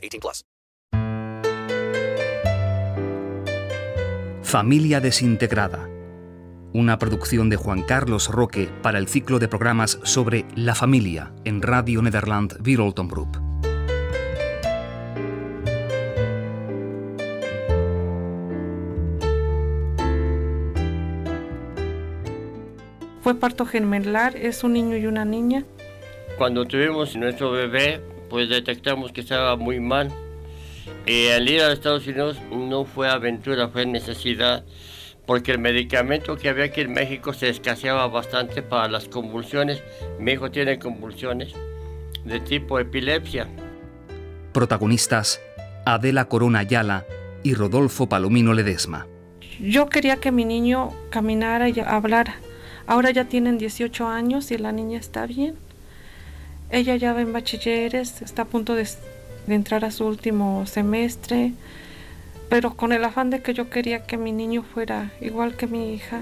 18 plus. Familia desintegrada. Una producción de Juan Carlos Roque para el ciclo de programas sobre la familia en Radio Nederland Wereldomroep. Fue parto gemelar, es un niño y una niña. Cuando tuvimos nuestro bebé, pues detectamos que estaba muy mal. Y al ir a Estados Unidos no fue aventura, fue necesidad, porque el medicamento que había aquí en México se escaseaba bastante para las convulsiones. Mi hijo tiene convulsiones de tipo epilepsia. Protagonistas Adela Corona Ayala y Rodolfo Palomino Ledesma. Yo quería que mi niño caminara y hablara. Ahora ya tienen 18 años y la niña está bien. Ella ya va en bachilleres, está a punto de, entrar a su último semestre, pero con el afán de que yo quería que mi niño fuera igual que mi hija,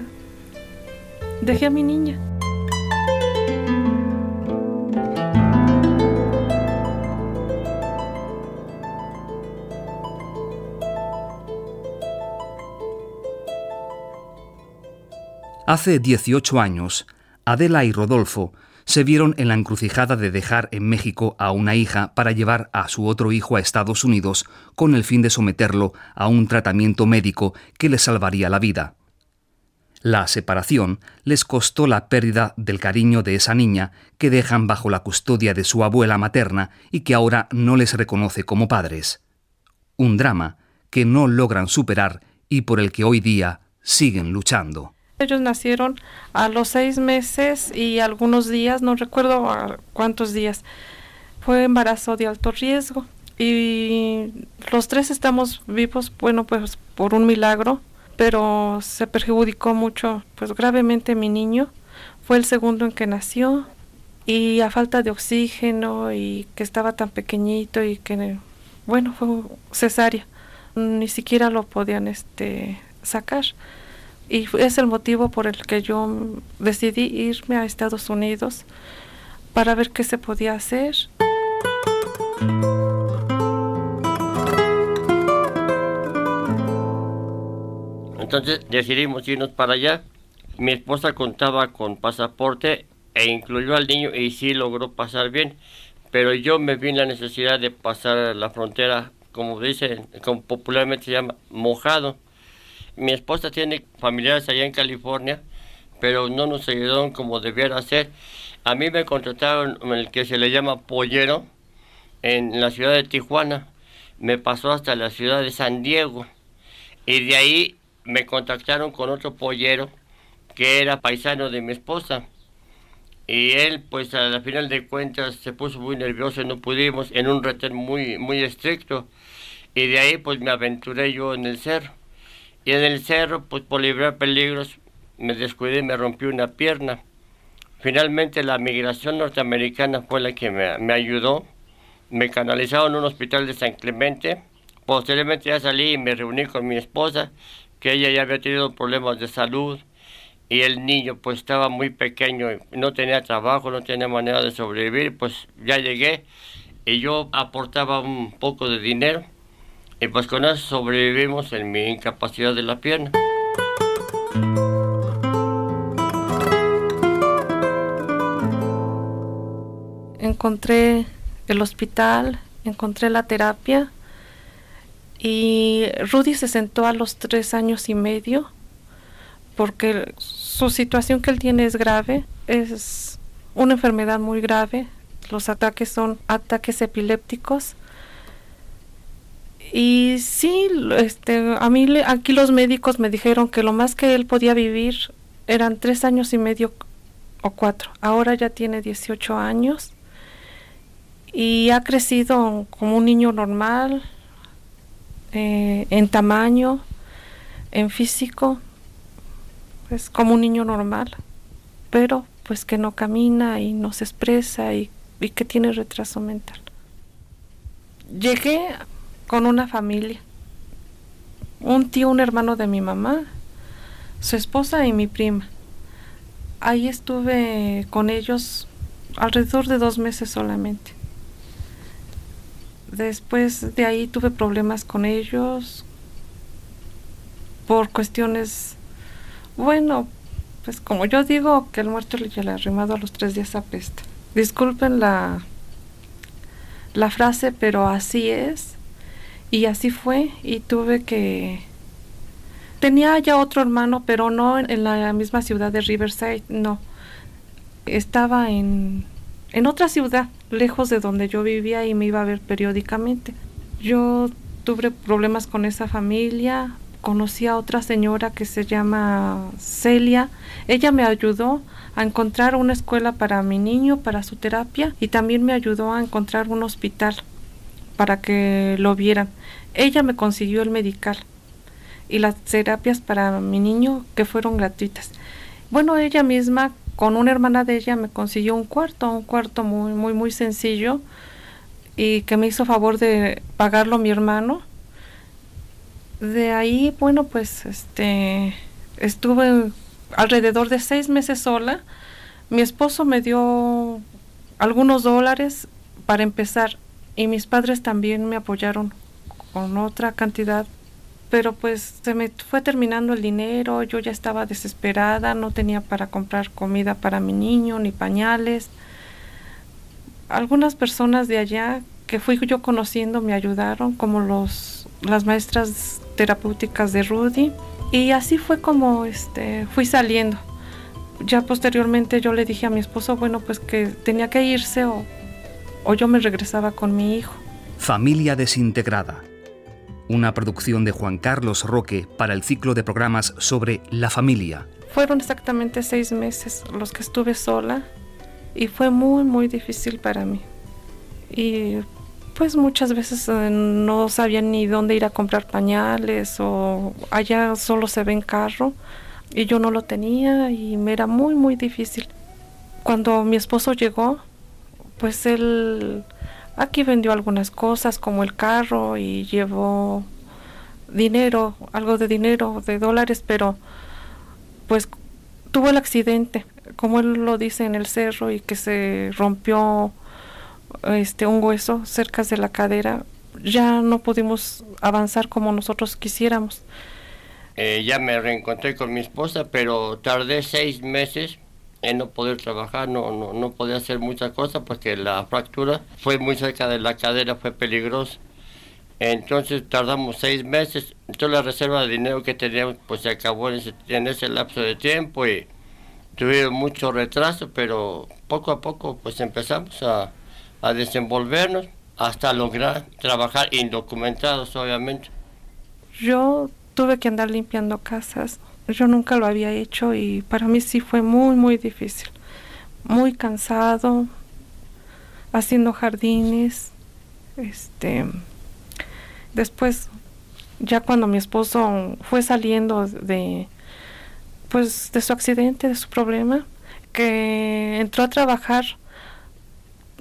dejé a mi niña. Hace 18 años, Adela y Rodolfo se vieron en la encrucijada de dejar en México a una hija para llevar a su otro hijo a Estados Unidos con el fin de someterlo a un tratamiento médico que le salvaría la vida. La separación les costó la pérdida del cariño de esa niña que dejan bajo la custodia de su abuela materna y que ahora no les reconoce como padres. Un drama que no logran superar y por el que hoy día siguen luchando. Ellos nacieron a los seis meses y algunos días, no recuerdo cuántos días. Fue embarazo de alto riesgo y los tres estamos vivos, bueno, pues por un milagro, pero se perjudicó mucho, pues gravemente mi niño. Fue el segundo en que nació y a falta de oxígeno y que estaba tan pequeñito y que, bueno, fue cesárea. Ni siquiera lo podían este, sacar y es el motivo por el que yo decidí irme a Estados Unidos para ver qué se podía hacer. Entonces decidimos irnos para allá. Mi esposa contaba con pasaporte e incluyó al niño y sí logró pasar bien. Pero yo me vi en la necesidad de pasar la frontera, como dicen, como popularmente se llama, mojado mi esposa tiene familiares allá en California, pero no nos ayudaron como debiera ser. A mí me contrataron el que se le llama pollero en la ciudad de Tijuana. Me pasó hasta la ciudad de San Diego. Y de ahí me contactaron con otro pollero que era paisano de mi esposa. Y él, pues a la final de cuentas, se puso muy nervioso y no pudimos en un retén muy, muy estricto. Y de ahí, pues me aventuré yo en el cerro. Y en el cerro, pues por librar peligros, me descuidé y me rompí una pierna. Finalmente la migración norteamericana fue la que me, me ayudó. Me canalizaron en un hospital de San Clemente. Posteriormente ya salí y me reuní con mi esposa, que ella ya había tenido problemas de salud. Y el niño pues estaba muy pequeño, no tenía trabajo, no tenía manera de sobrevivir. Pues ya llegué y yo aportaba un poco de dinero y pues con eso sobrevivimos en mi incapacidad de la pierna. Encontré el hospital, encontré la terapia y Rudy se sentó a los tres años y medio porque su situación que él tiene es grave, es una enfermedad muy grave, los ataques son ataques epilépticos y sí, este, a mí aquí los médicos me dijeron que lo más que él podía vivir eran tres años y medio o cuatro. Ahora ya tiene 18 años y ha crecido como un niño normal, eh, en tamaño, en físico, pues como un niño normal, pero pues que no camina y no se expresa y que tiene retraso mental. Llegué con una familia, un tío, un hermano de mi mamá, su esposa y mi prima. Ahí estuve con ellos alrededor de dos meses solamente. Después de ahí tuve problemas con ellos por cuestiones, bueno, pues como yo digo, que el muerto le ha arrimado a los tres días apesta. Disculpen la, la frase, pero así es. Y así fue. Y tuve que... Tenía ya otro hermano, pero no en, la misma ciudad de Riverside, no. Estaba en, en otra ciudad, lejos de donde yo vivía y me iba a ver periódicamente. Yo tuve problemas con esa familia, conocí a otra señora que se llama Celia. Ella me ayudó a encontrar una escuela para mi niño, para su terapia, y también me ayudó a encontrar un hospital para que lo vieran. Ella me consiguió el medical y las terapias para mi niño que fueron gratuitas. Bueno, ella misma con una hermana de ella me consiguió un cuarto, un cuarto muy muy muy sencillo y que me hizo favor de pagarlo mi hermano. De ahí, bueno, pues este estuve alrededor de seis meses sola. Mi esposo me dio algunos dólares para empezar y mis padres también me apoyaron con otra cantidad pero pues se me fue terminando el dinero, yo ya estaba desesperada, no tenía para comprar comida para mi niño ni pañales. Algunas personas de allá que fui yo conociendo me ayudaron, como los las maestras terapéuticas de Rudy, y así fue como este fui saliendo. Ya posteriormente yo le dije a mi esposo, bueno, pues que tenía que irse o, o yo me regresaba con mi hijo. Familia desintegrada una producción de Juan Carlos Roque para el ciclo de programas sobre la familia. Fueron exactamente seis meses los que estuve sola y fue muy, muy difícil para mí. Y pues muchas veces eh, no sabía ni dónde ir a comprar pañales o allá solo se ve en carro y yo no lo tenía y me era muy, muy difícil. Cuando mi esposo llegó, pues él Aquí vendió algunas cosas como el carro y llevó dinero, algo de dinero, de dólares, pero pues tuvo el accidente, como él lo dice en el cerro y que se rompió este un hueso cerca de la cadera, ya no pudimos avanzar como nosotros quisiéramos. Eh, ya me reencontré con mi esposa, pero tardé seis meses en no poder trabajar, no, no, no podía hacer muchas cosas porque la fractura fue muy cerca de la cadera, fue peligrosa. Entonces tardamos seis meses, toda la reserva de dinero que teníamos pues se acabó en ese, en ese lapso de tiempo y tuvieron mucho retraso, pero poco a poco pues empezamos a, a desenvolvernos hasta lograr trabajar indocumentados obviamente. Yo tuve que andar limpiando casas, yo nunca lo había hecho y para mí sí fue muy, muy difícil. Muy cansado, haciendo jardines. Este, después, ya cuando mi esposo fue saliendo de, pues, de su accidente, de su problema, que entró a trabajar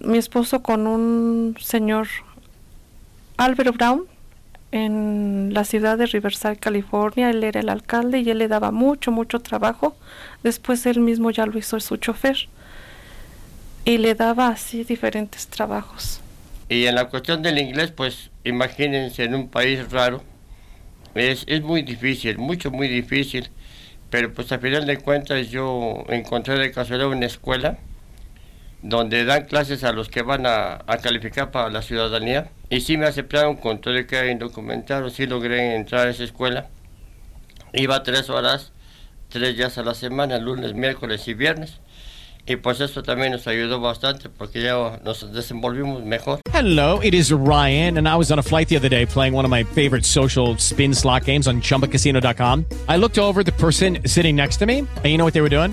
mi esposo con un señor Albert Brown, en la ciudad de Riverside, California. Él era el alcalde y él le daba mucho, mucho trabajo. Después él mismo ya lo hizo su chofer. Y le daba así diferentes trabajos. Y en la cuestión del inglés, pues imagínense en un país raro. Es, es muy difícil, mucho, muy difícil. Pero pues a final de cuentas yo encontré de casualidad una escuela donde dan clases a los que van a, a calificar para la ciudadanía y sí me aceptaron con todo el que era indocumentado, sí logré entrar a esa escuela. Iba tres horas, tres días a la semana, lunes, miércoles y viernes. Y pues eso también nos ayudó bastante porque ya nos desenvolvimos mejor. Hello, it is Ryan, and I was on a flight the other day playing one of my favorite social spin slot games on chumbacasino.com. I looked over the person sitting next to me, and you know what they were doing?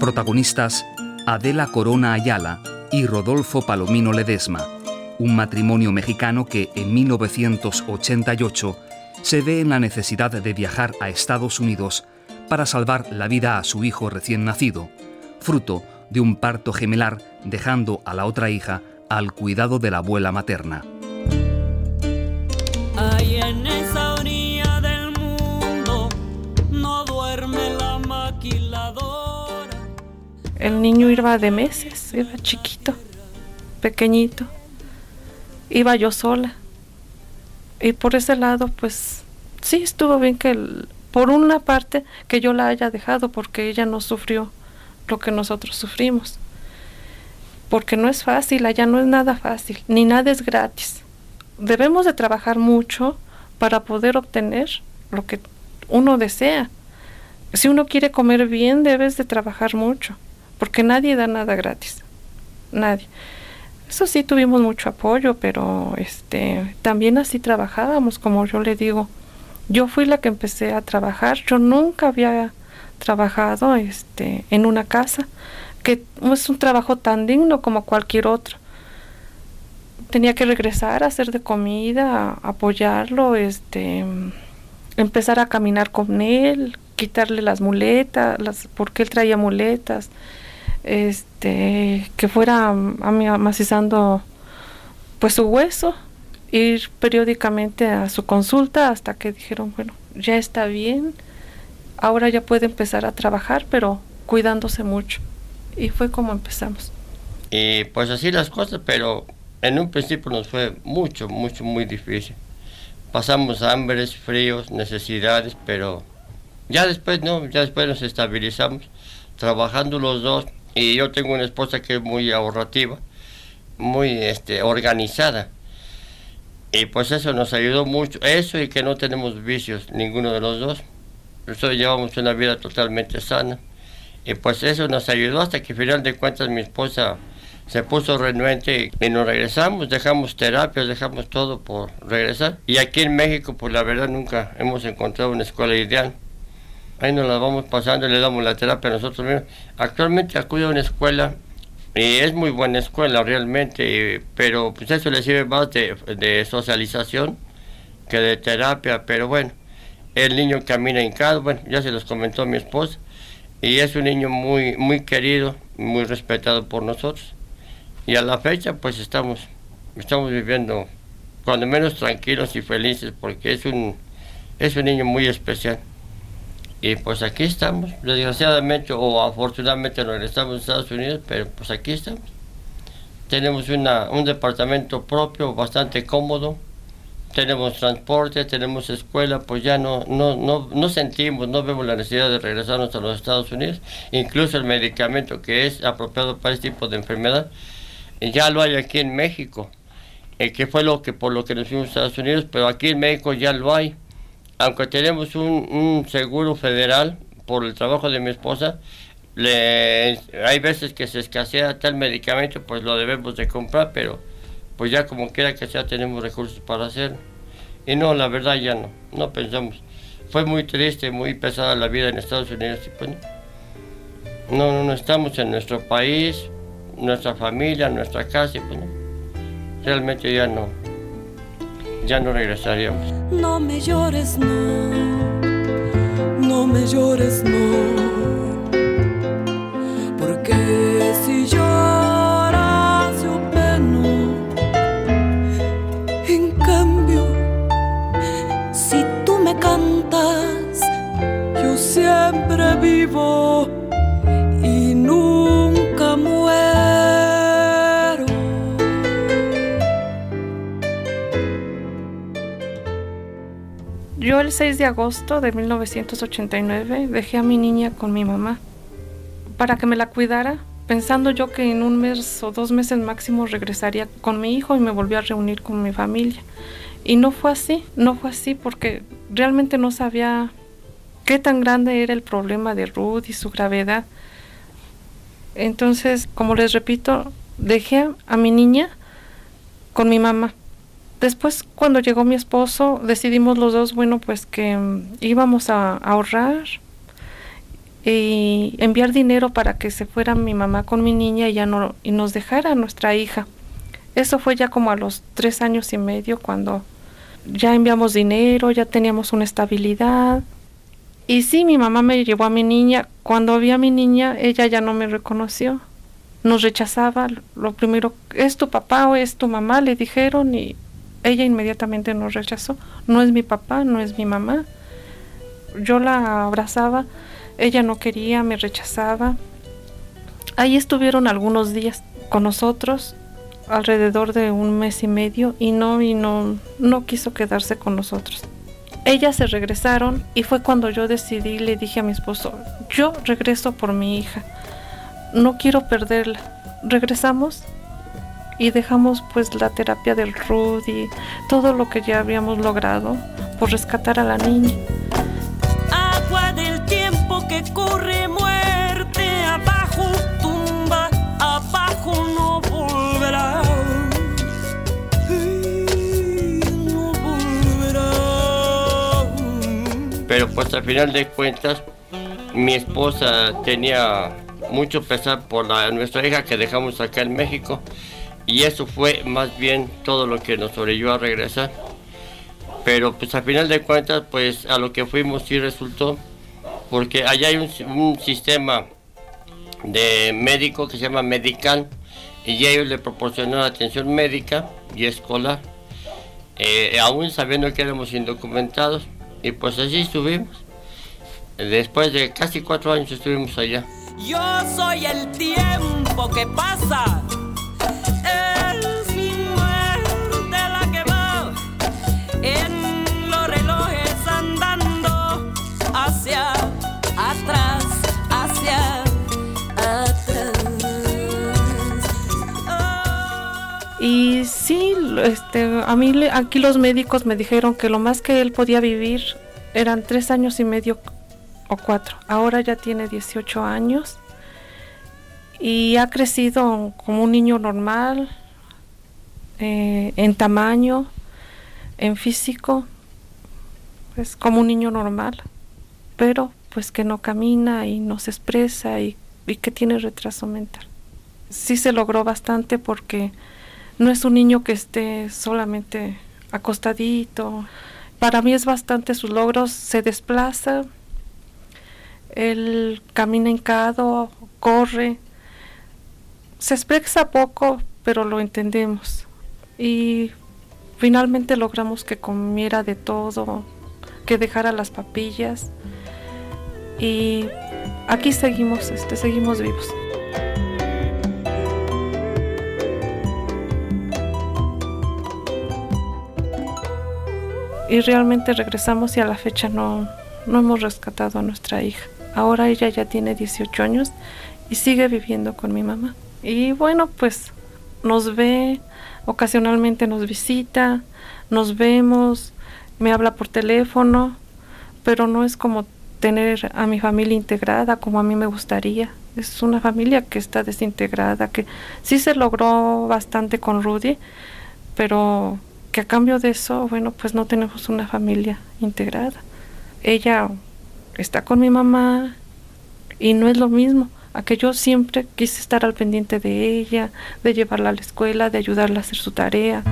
Protagonistas Adela Corona Ayala y Rodolfo Palomino Ledesma, un matrimonio mexicano que en 1988 se ve en la necesidad de viajar a Estados Unidos para salvar la vida a su hijo recién nacido, fruto de un parto gemelar dejando a la otra hija al cuidado de la abuela materna. El niño iba de meses, iba chiquito, pequeñito. Iba yo sola. Y por ese lado, pues sí estuvo bien que, por una parte, que yo la haya dejado porque ella no sufrió lo que nosotros sufrimos. Porque no es fácil, allá no es nada fácil, ni nada es gratis. Debemos de trabajar mucho para poder obtener lo que uno desea. Si uno quiere comer bien, debes de trabajar mucho, porque nadie da nada gratis. Nadie. Eso sí tuvimos mucho apoyo, pero este también así trabajábamos, como yo le digo. Yo fui la que empecé a trabajar. Yo nunca había trabajado este en una casa, que es un trabajo tan digno como cualquier otro. Tenía que regresar a hacer de comida, apoyarlo, este empezar a caminar con él, quitarle las muletas, las, porque él traía muletas, este, que fuera mm, amacizando pues su hueso, ir periódicamente a su consulta hasta que dijeron, bueno, ya está bien, ahora ya puede empezar a trabajar, pero cuidándose mucho. Y fue como empezamos. Y pues así las cosas, pero en un principio nos fue mucho, mucho, muy difícil. Pasamos hambres, fríos, necesidades, pero ya después no, ya después nos estabilizamos, trabajando los dos. Y yo tengo una esposa que es muy ahorrativa, muy este, organizada. Y pues eso nos ayudó mucho. Eso y que no tenemos vicios, ninguno de los dos. Nosotros llevamos una vida totalmente sana. Y pues eso nos ayudó hasta que al final de cuentas mi esposa se puso renuente y nos regresamos, dejamos terapias, dejamos todo por regresar. Y aquí en México, pues la verdad nunca hemos encontrado una escuela ideal. Ahí nos la vamos pasando y le damos la terapia a nosotros mismos. Actualmente acudo a una escuela y es muy buena escuela realmente, pero pues eso le sirve más de, de socialización que de terapia. Pero bueno, el niño camina hincado, bueno, ya se los comentó mi esposa. Y es un niño muy, muy querido, muy respetado por nosotros. Y a la fecha, pues estamos, estamos viviendo, cuando menos tranquilos y felices, porque es un, es un niño muy especial. Y pues aquí estamos, desgraciadamente o afortunadamente no regresamos a Estados Unidos, pero pues aquí estamos. Tenemos una, un departamento propio bastante cómodo, tenemos transporte, tenemos escuela, pues ya no, no, no, no sentimos, no vemos la necesidad de regresarnos a los Estados Unidos. Incluso el medicamento que es apropiado para este tipo de enfermedad, ya lo hay aquí en México, eh, que fue lo que por lo que nos fuimos a Estados Unidos, pero aquí en México ya lo hay. Aunque tenemos un, seguro federal por el trabajo de mi esposa, hay veces que se escasea tal medicamento, pues lo debemos de comprar, pero pues ya como quiera que sea tenemos recursos para hacerlo. Y no, la verdad ya no, no pensamos. Fue muy triste, muy pesada la vida en Estados Unidos. y pues no. no, no, estamos en nuestro país, nuestra familia, nuestra casa, y pues. Realmente ya no, ya no regresaríamos. No me llores, no. No me llores, no. Porque si lloras yo peno. En cambio, si tú me cantas, yo siempre vivo Yo el 6 de agosto de 1989 dejé a mi niña con mi mamá para que me la cuidara, pensando yo que en un mes o dos meses máximo regresaría con mi hijo y me volví a reunir con mi familia. Y no fue así, no fue así porque realmente no sabía qué tan grande era el problema de Ruth y su gravedad. Entonces, como les repito, dejé a mi niña con mi mamá. Después, cuando llegó mi esposo, decidimos los dos, bueno, pues que mm, íbamos a, ahorrar y enviar dinero para que se fuera mi mamá con mi niña y ya no y nos dejara nuestra hija. Eso fue ya como a los tres años y medio cuando ya enviamos dinero, ya teníamos una estabilidad. Y sí, mi mamá me llevó a mi niña. Cuando vi a mi niña, ella ya no me reconoció. Nos rechazaba. Lo primero, ¿es tu papá o es tu mamá? Le dijeron y ella inmediatamente nos rechazó. No es mi papá, no es mi mamá. Yo la abrazaba ella no quería, me rechazaba. Ahí estuvieron algunos días con nosotros, alrededor de un mes y medio, y no, y no, no quiso quedarse con nosotros. Ellas se regresaron y fue cuando yo decidí, le dije a mi esposo, yo regreso por mi hija, no quiero perderla. Regresamos y dejamos pues la terapia del Rudy, todo lo que ya habíamos logrado por rescatar a la niña. Agua del tiempo que corre muerte abajo, tumba abajo no volverá. No volverá. Pero pues al final de cuentas, mi esposa tenía mucho pesar por la, nuestra hija que dejamos acá en México. Y eso fue más bien todo lo que nos orilló a regresar. Pero pues al final de cuentas, pues a lo que fuimos sí resultó. Porque allá hay un, sistema de médico que se llama Medical. Y ellos le proporcionaron atención médica y escolar. eh, aún sabiendo que éramos indocumentados. Y pues así estuvimos. Después de casi cuatro años estuvimos allá. Yo soy el tiempo que pasa. Este, a mí aquí los médicos me dijeron que lo más que él podía vivir eran tres años y medio o cuatro. Ahora ya tiene 18 años y ha crecido como un niño normal, eh, en tamaño, en físico, pues como un niño normal, pero pues que no camina y no se expresa y que tiene retraso mental. Sí se logró bastante porque no es un niño que esté solamente acostadito. Para mí es bastante sus logros, se desplaza, él camina hincado, corre, se expresa poco, pero lo entendemos. Y finalmente logramos que comiera de todo, que dejara las papillas. Y aquí seguimos, este, seguimos vivos. Y realmente regresamos y a la fecha no, no hemos rescatado a nuestra hija. Ahora ella ya tiene 18 años y sigue viviendo con mi mamá. Y bueno, pues nos ve, ocasionalmente nos visita, nos vemos, me habla por teléfono, pero no es como tener a mi familia integrada como a mí me gustaría. Es una familia que está desintegrada, que sí se logró bastante con Rudy, pero que a cambio de eso, bueno, pues no tenemos una familia integrada. Ella está con mi mamá y no es lo mismo. A que yo siempre quise estar al pendiente de ella, de llevarla a la escuela, de ayudarla a hacer su tarea.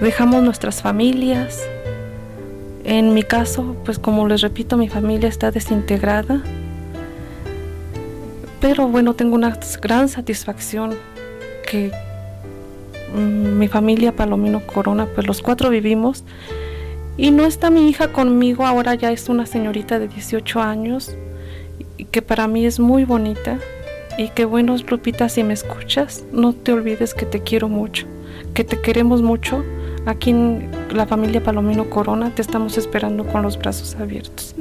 Dejamos nuestras familias, en mi caso, pues como les repito, mi familia está desintegrada. Pero bueno, tengo una gran satisfacción que mm, mi familia Palomino Corona, pues los cuatro vivimos. Y no está mi hija conmigo, ahora ya es una señorita de 18 años, que para mí es muy bonita. Y qué bueno, Lupita, si me escuchas, no te olvides que te quiero mucho, que te queremos mucho. Aquí en la familia Palomino Corona te estamos esperando con los brazos abiertos.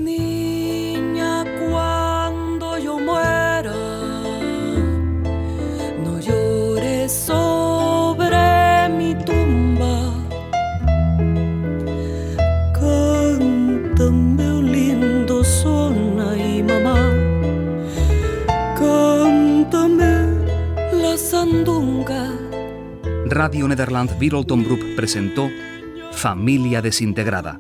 Radio Nederland Beatle presentó Familia Desintegrada,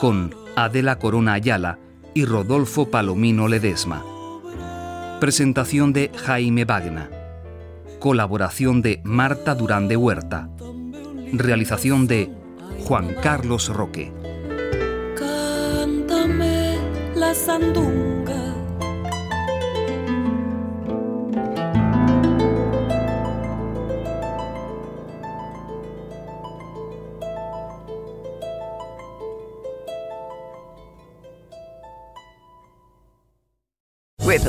con Adela Corona Ayala y Rodolfo Palomino Ledesma. Presentación de Jaime Bagna. Colaboración de Marta Durán de Huerta. Realización de Juan Carlos Roque. Cántame la sandunga.